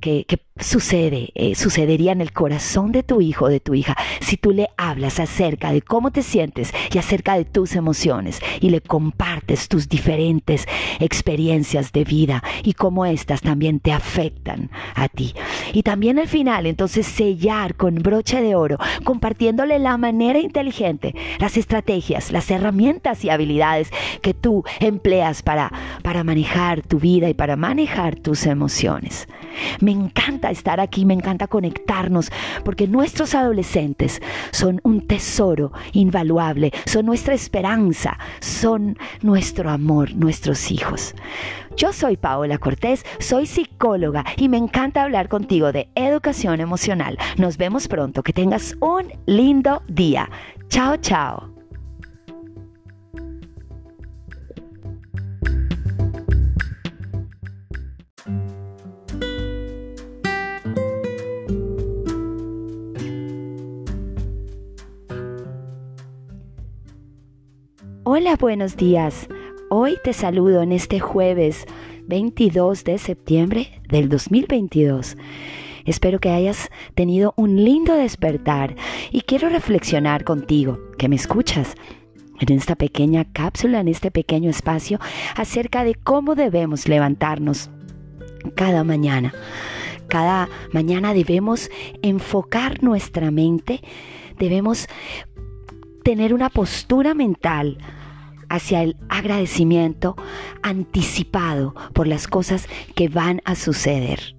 Que, sucede, eh, sucedería en el corazón de tu hijo o de tu hija si tú le hablas acerca de cómo te sientes y acerca de tus emociones y le compartes tus diferentes experiencias de vida y cómo éstas también te afectan a ti. Y también al final, entonces, sellar con broche de oro, compartiéndole la manera inteligente, las estrategias, las herramientas y habilidades que tú empleas para, para manejar tu vida y para manejar tus emociones. Me encanta estar aquí, me encanta conectarnos, porque nuestros adolescentes son un tesoro invaluable, son nuestra esperanza, son nuestro amor, nuestros hijos. Yo soy Paola Cortés, soy psicóloga y me encanta hablar contigo de educación emocional. Nos vemos pronto, que tengas un lindo día. Chao, chao. Hola, buenos días. Hoy te saludo en este jueves 22 de septiembre del 2022. Espero que hayas tenido un lindo despertar y quiero reflexionar contigo, que me escuchas, en esta pequeña cápsula, en este pequeño espacio, acerca de cómo debemos levantarnos cada mañana. Cada mañana debemos enfocar nuestra mente, debemos tener una postura mental hacia el agradecimiento anticipado por las cosas que van a suceder.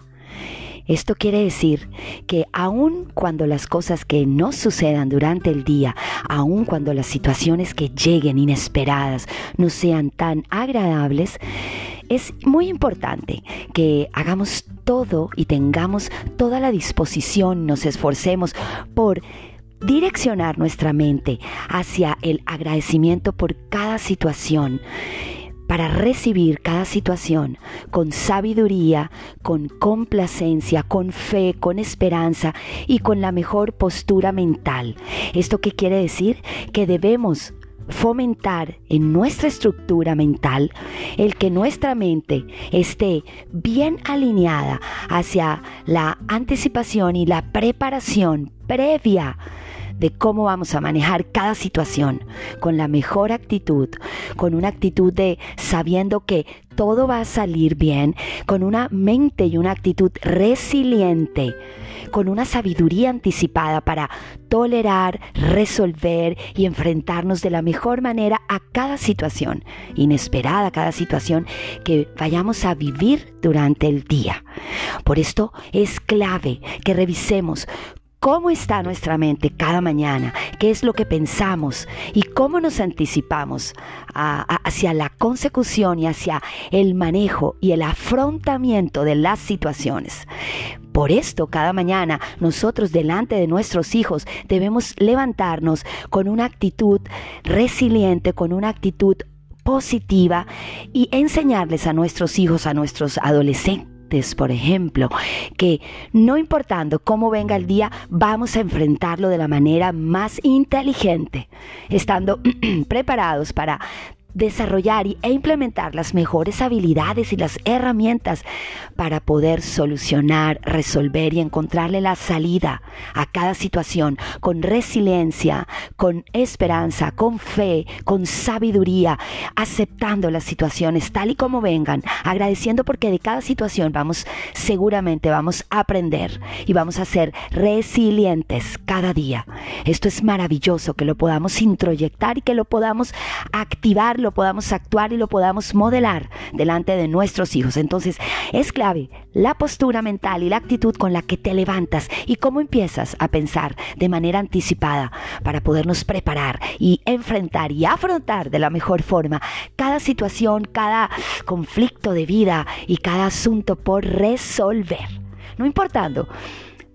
Esto quiere decir que aun cuando las cosas que no sucedan durante el día, aun cuando las situaciones que lleguen inesperadas no sean tan agradables, es muy importante que hagamos todo y tengamos toda la disposición, nos esforcemos por direccionar nuestra mente hacia el agradecimiento por cada situación para recibir cada situación con sabiduría, con complacencia, con fe, con esperanza y con la mejor postura mental. ¿Esto qué quiere decir? Que debemos fomentar en nuestra estructura mental el que nuestra mente esté bien alineada hacia la anticipación y la preparación previa de cómo vamos a manejar cada situación con la mejor actitud, con una actitud de sabiendo que todo va a salir bien, con una mente y una actitud resiliente, con una sabiduría anticipada para tolerar, resolver y enfrentarnos de la mejor manera a cada situación inesperada, cada situación que vayamos a vivir durante el día. Por esto es clave que revisemos cómo está nuestra mente cada mañana, qué es lo que pensamos y cómo nos anticipamos hacia la consecución y hacia el manejo y el afrontamiento de las situaciones. Por esto, cada mañana nosotros delante de nuestros hijos debemos levantarnos con una actitud resiliente, con una actitud positiva y enseñarles a nuestros hijos, a nuestros adolescentes, por ejemplo, que no importando cómo venga el día, vamos a enfrentarlo de la manera más inteligente, estando preparados para desarrollar e implementar las mejores habilidades y las herramientas para poder solucionar, resolver y encontrarle la salida a cada situación con resiliencia, con esperanza, con fe, con sabiduría, aceptando las situaciones tal y como vengan, agradeciendo porque de cada situación vamos seguramente vamos a aprender y vamos a ser resilientes cada día. Esto es maravilloso que lo podamos introyectar y que lo podamos activar lo podamos actuar y lo podamos modelar delante de nuestros hijos. Entonces es clave la postura mental y la actitud con la que te levantas y cómo empiezas a pensar de manera anticipada para podernos preparar y enfrentar y afrontar de la mejor forma cada situación, cada conflicto de vida y cada asunto por resolver. No importando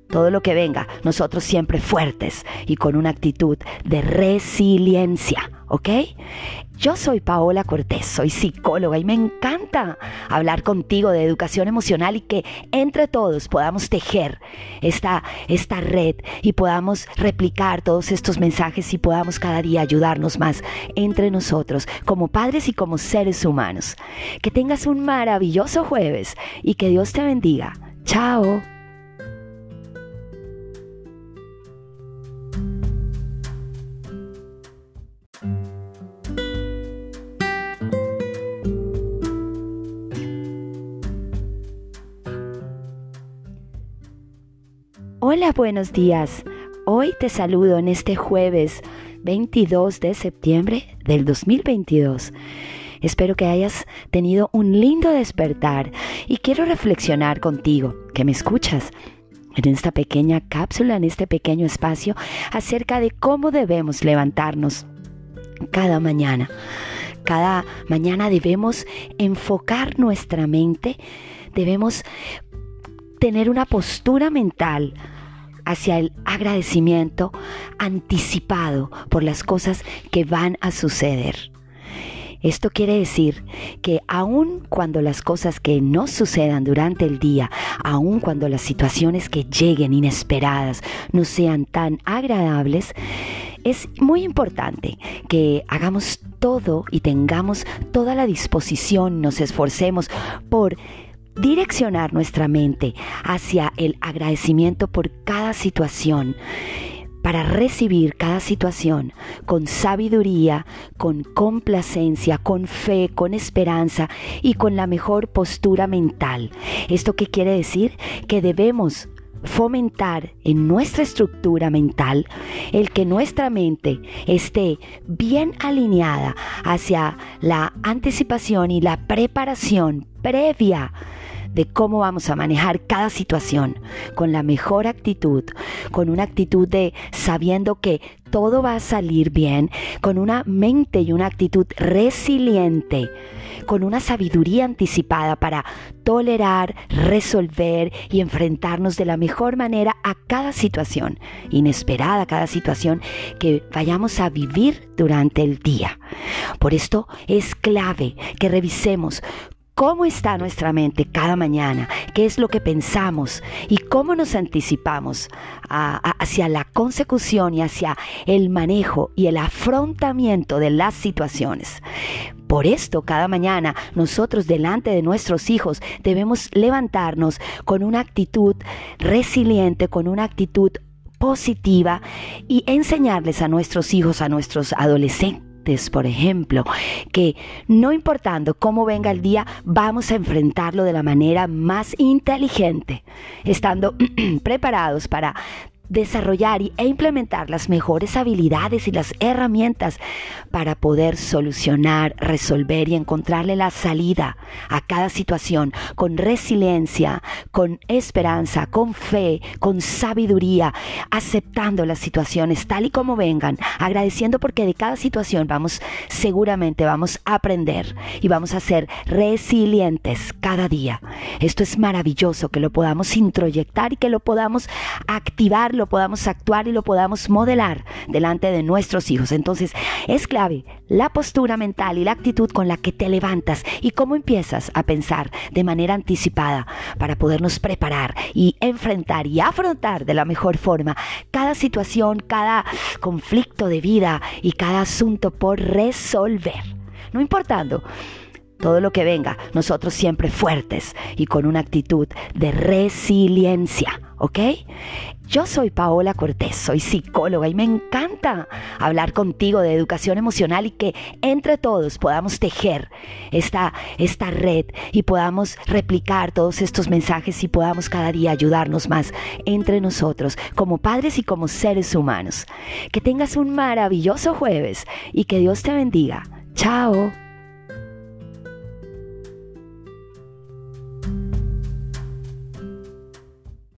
todo lo que venga, nosotros siempre fuertes y con una actitud de resiliencia, ¿ok? Yo soy Paola Cortés, soy psicóloga y me encanta hablar contigo de educación emocional y que entre todos podamos tejer esta, esta red y podamos replicar todos estos mensajes y podamos cada día ayudarnos más entre nosotros como padres y como seres humanos. Que tengas un maravilloso jueves y que Dios te bendiga. Chao. Hola, buenos días. Hoy te saludo en este jueves 22 de septiembre del 2022. Espero que hayas tenido un lindo despertar y quiero reflexionar contigo, que me escuchas, en esta pequeña cápsula, en este pequeño espacio, acerca de cómo debemos levantarnos cada mañana. Cada mañana debemos enfocar nuestra mente, debemos tener una postura mental hacia el agradecimiento anticipado por las cosas que van a suceder. Esto quiere decir que aun cuando las cosas que no sucedan durante el día, aun cuando las situaciones que lleguen inesperadas no sean tan agradables, es muy importante que hagamos todo y tengamos toda la disposición, nos esforcemos por direccionar nuestra mente hacia el agradecimiento por cada situación para recibir cada situación con sabiduría, con complacencia, con fe, con esperanza y con la mejor postura mental. ¿Esto qué quiere decir? Que debemos fomentar en nuestra estructura mental el que nuestra mente esté bien alineada hacia la anticipación y la preparación previa de cómo vamos a manejar cada situación con la mejor actitud, con una actitud de sabiendo que todo va a salir bien, con una mente y una actitud resiliente, con una sabiduría anticipada para tolerar, resolver y enfrentarnos de la mejor manera a cada situación inesperada, cada situación que vayamos a vivir durante el día. Por esto es clave que revisemos cómo está nuestra mente cada mañana, qué es lo que pensamos y cómo nos anticipamos hacia la consecución y hacia el manejo y el afrontamiento de las situaciones. Por esto, cada mañana nosotros delante de nuestros hijos debemos levantarnos con una actitud resiliente, con una actitud positiva y enseñarles a nuestros hijos, a nuestros adolescentes, por ejemplo, que no importando cómo venga el día, vamos a enfrentarlo de la manera más inteligente, estando preparados para desarrollar e implementar las mejores habilidades y las herramientas para poder solucionar, resolver y encontrarle la salida a cada situación con resiliencia, con esperanza, con fe, con sabiduría, aceptando las situaciones tal y como vengan, agradeciendo porque de cada situación vamos seguramente vamos a aprender y vamos a ser resilientes cada día. Esto es maravilloso que lo podamos introyectar y que lo podamos activar lo podamos actuar y lo podamos modelar delante de nuestros hijos. Entonces es clave la postura mental y la actitud con la que te levantas y cómo empiezas a pensar de manera anticipada para podernos preparar y enfrentar y afrontar de la mejor forma cada situación, cada conflicto de vida y cada asunto por resolver. No importando todo lo que venga, nosotros siempre fuertes y con una actitud de resiliencia. ¿ok? Yo soy Paola Cortés, soy psicóloga y me encanta hablar contigo de educación emocional y que entre todos podamos tejer esta, esta red y podamos replicar todos estos mensajes y podamos cada día ayudarnos más entre nosotros como padres y como seres humanos. Que tengas un maravilloso jueves y que Dios te bendiga. Chao.